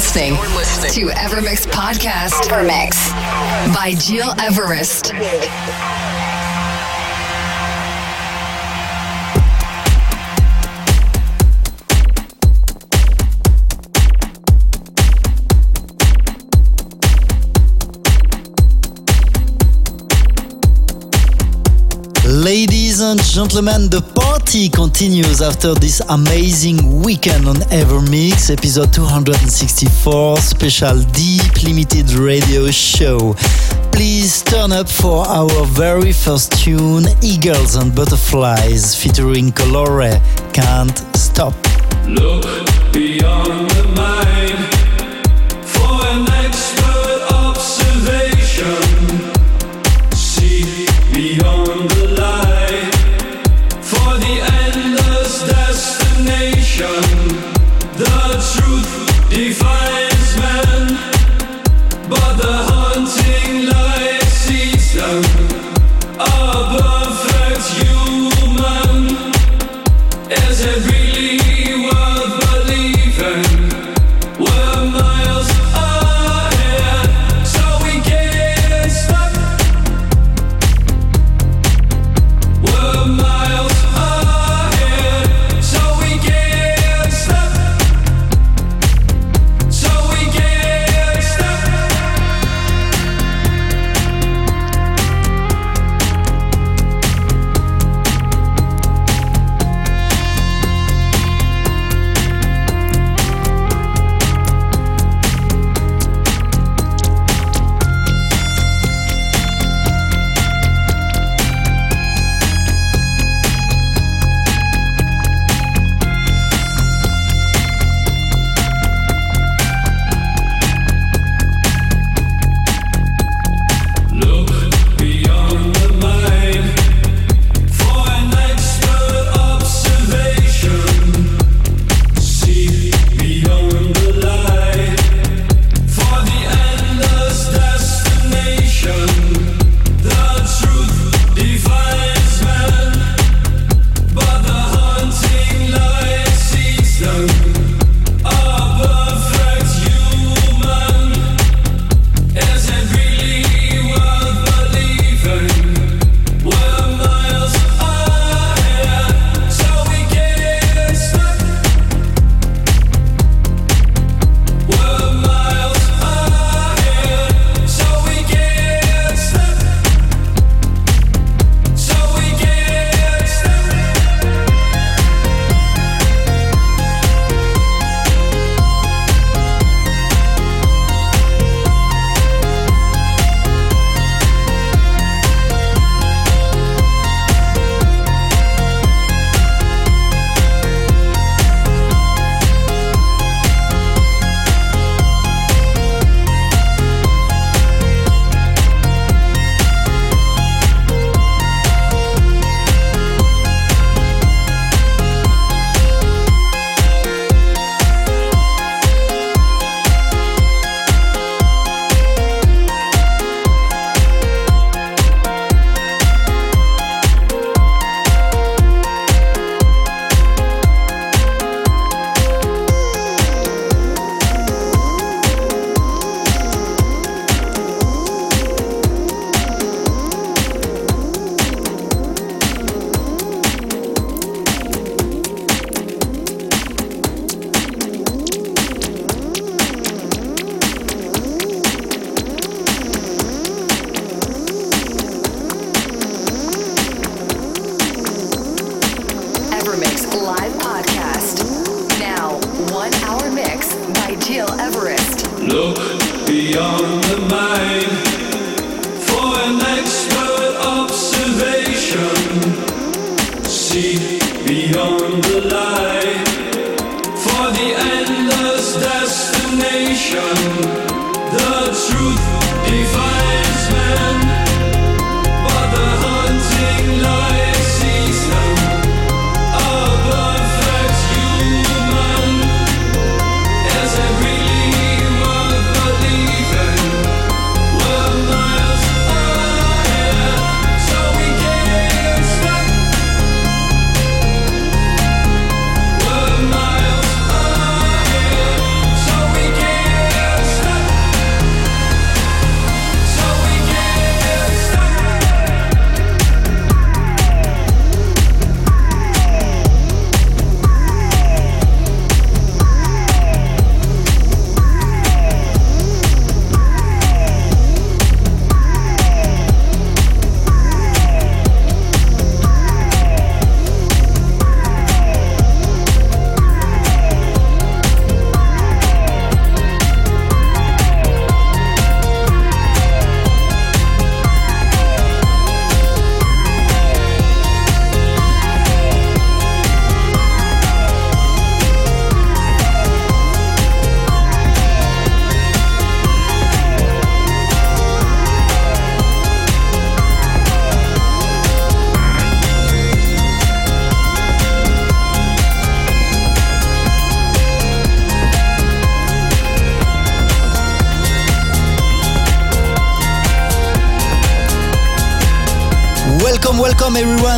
listening, to Evermix Podcast Evermix by Gil Everest. Ladies and gentlemen, the party continues after this amazing weekend on Evermix, episode 264, special deep limited radio show. Please turn up for our very first tune, Eagles and Butterflies, featuring Colore, Can't Stop. Look beyond the mind.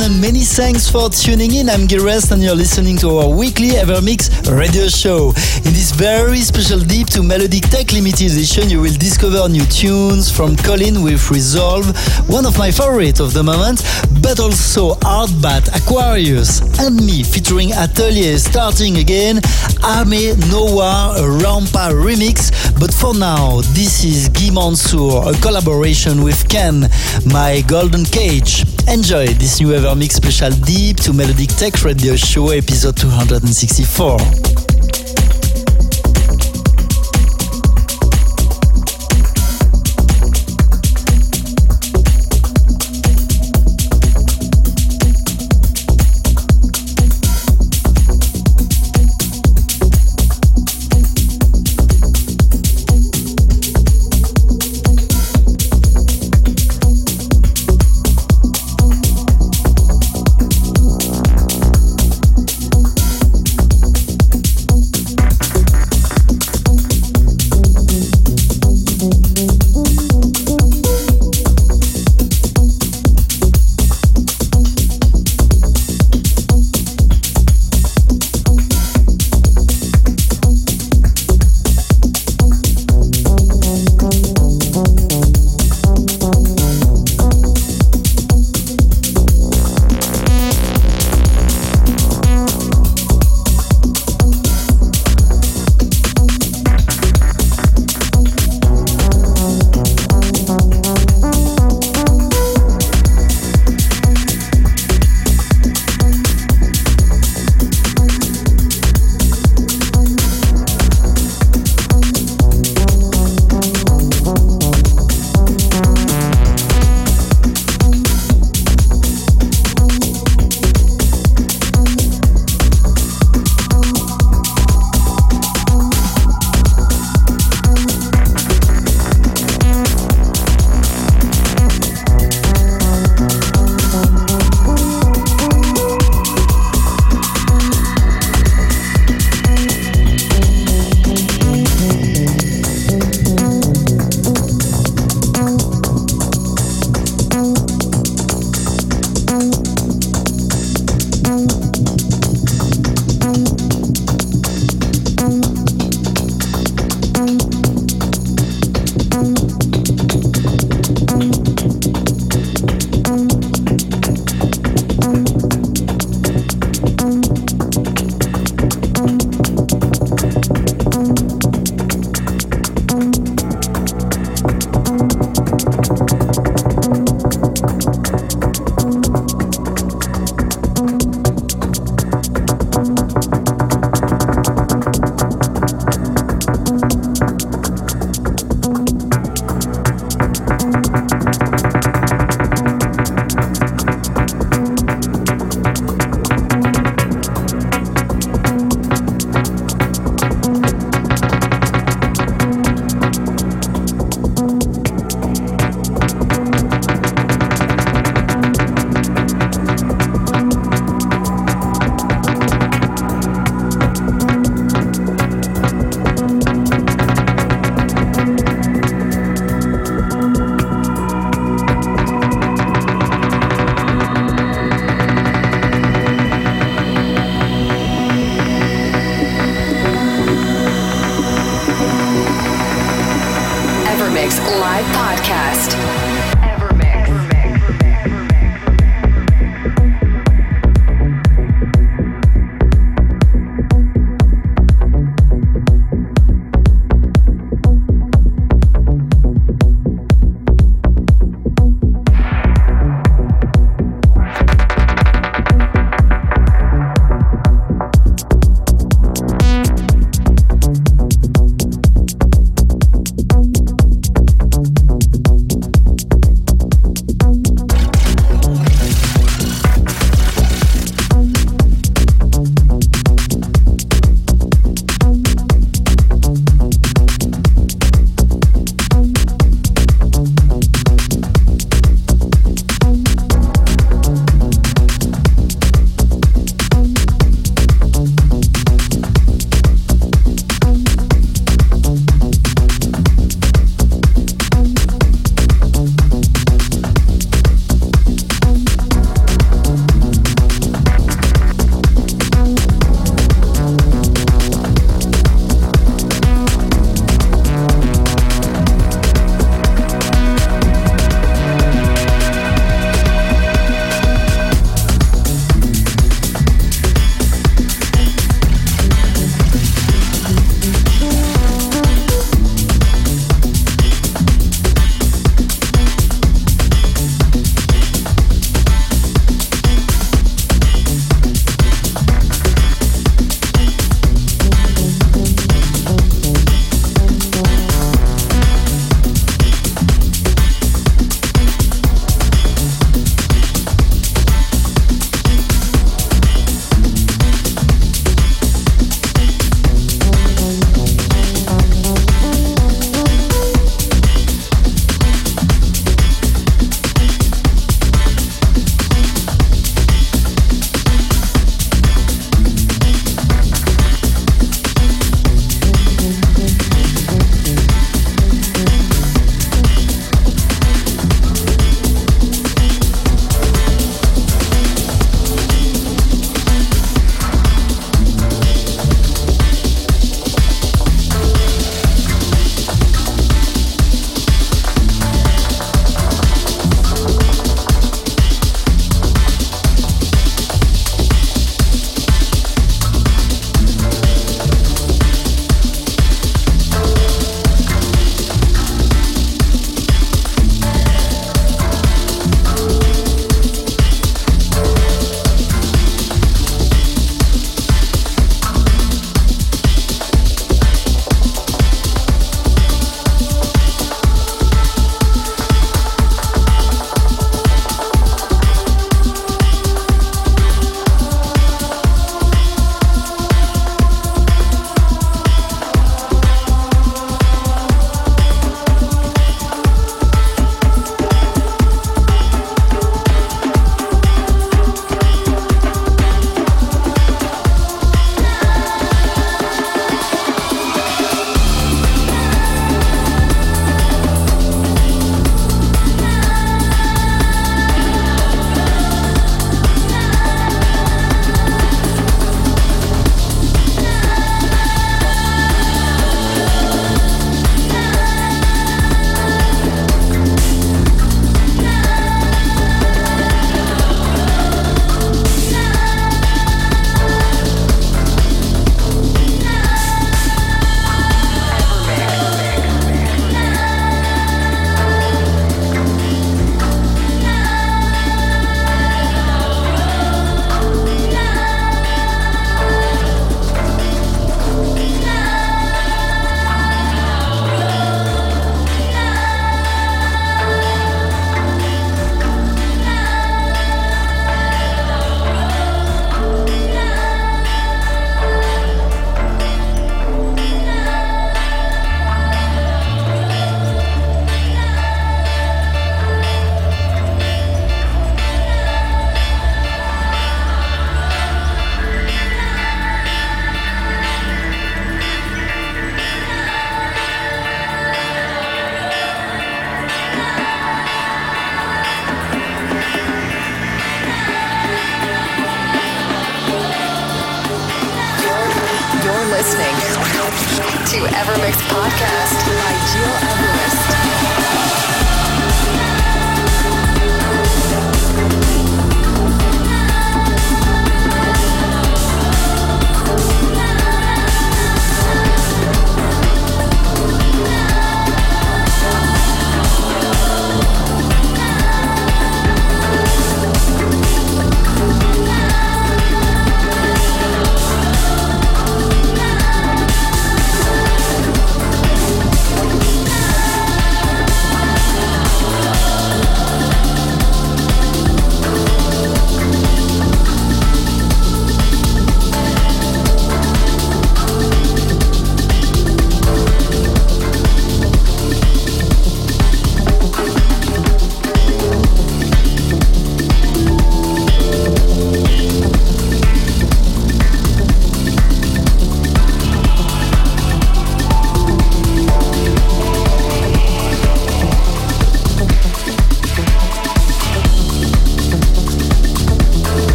And many thanks for tuning in. I'm Gilrest and you're listening to our weekly Evermix radio show. In this very special Deep to Melodic Tech limited edition, you will discover new tunes from Colyn with Resolve, one of my favorites of the moment, but also Artbat, Aquarius, and me featuring Atelier starting again, Ame Noah, a Rampa remix. But for now, this is Guy Mantzur, a collaboration with Khen, my golden cage. Enjoy this new Evermix special Deep to Melodic Tech Radio Show episode 264.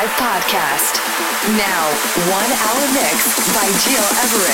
Live podcast. Now, one hour mix by Gil Everest.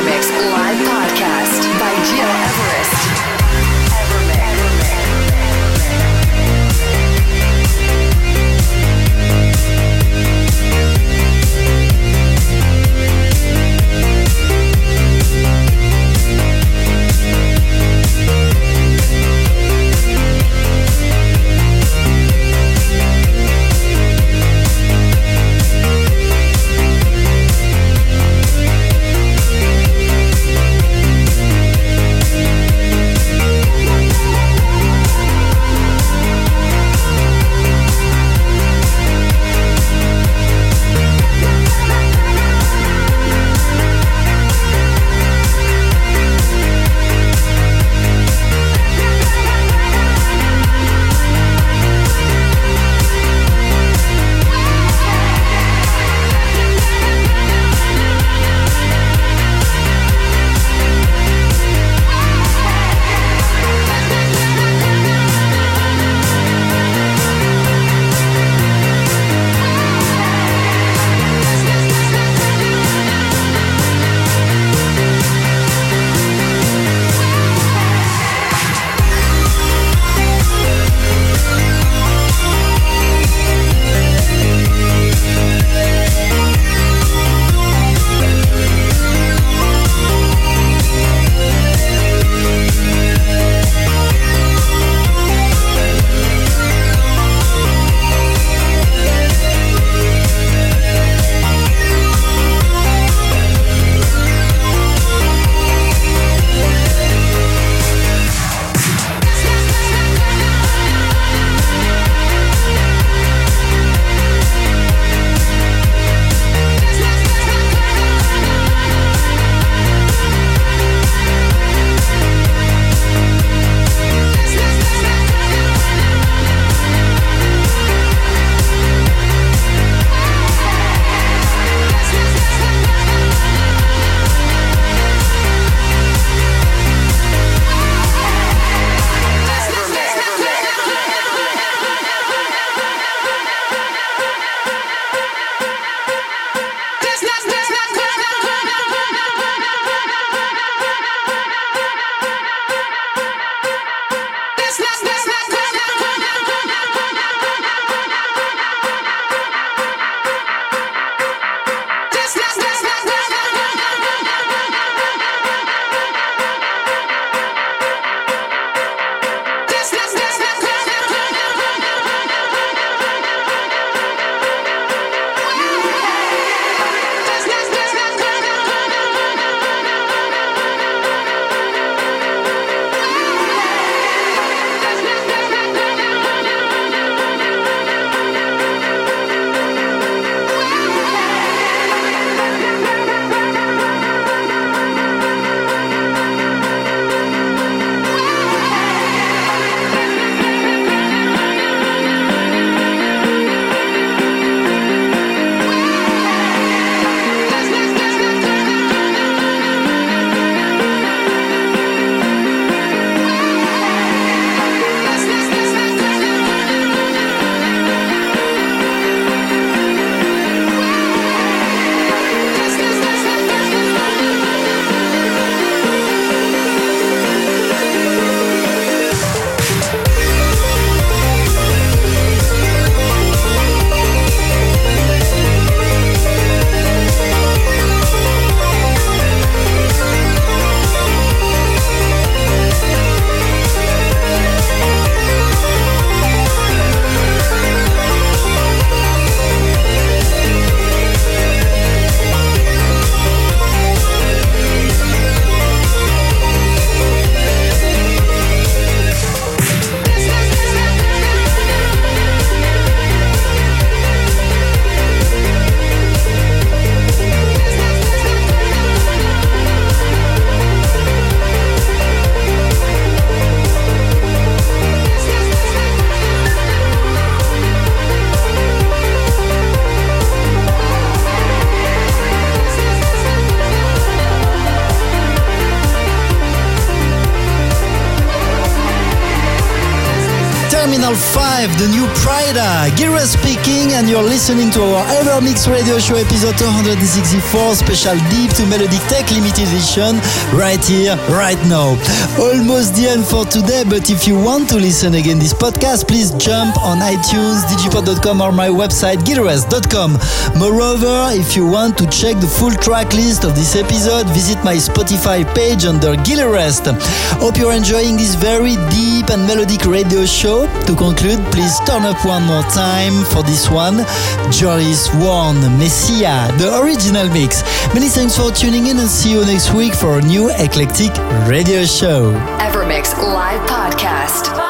Evermix live podcast by Gil Everest. 5, the new Prida. Listening to our Ever Mix Radio Show episode 264, special Deep to Melodic Tech limited edition, right here, right now. Almost the end for today, but if you want to listen again this podcast, please jump on iTunes, digipod.com, or my website, gileverest.com. Moreover, if you want to check the full track list of this episode, visit my Spotify page under gilerest Hope you're enjoying this very deep and melodic radio show. To conclude, please turn up one more time for this one. Joris Voorn, Messia, the original mix. Many thanks for tuning in and see you next week for a new eclectic radio show. Evermix Live Podcast.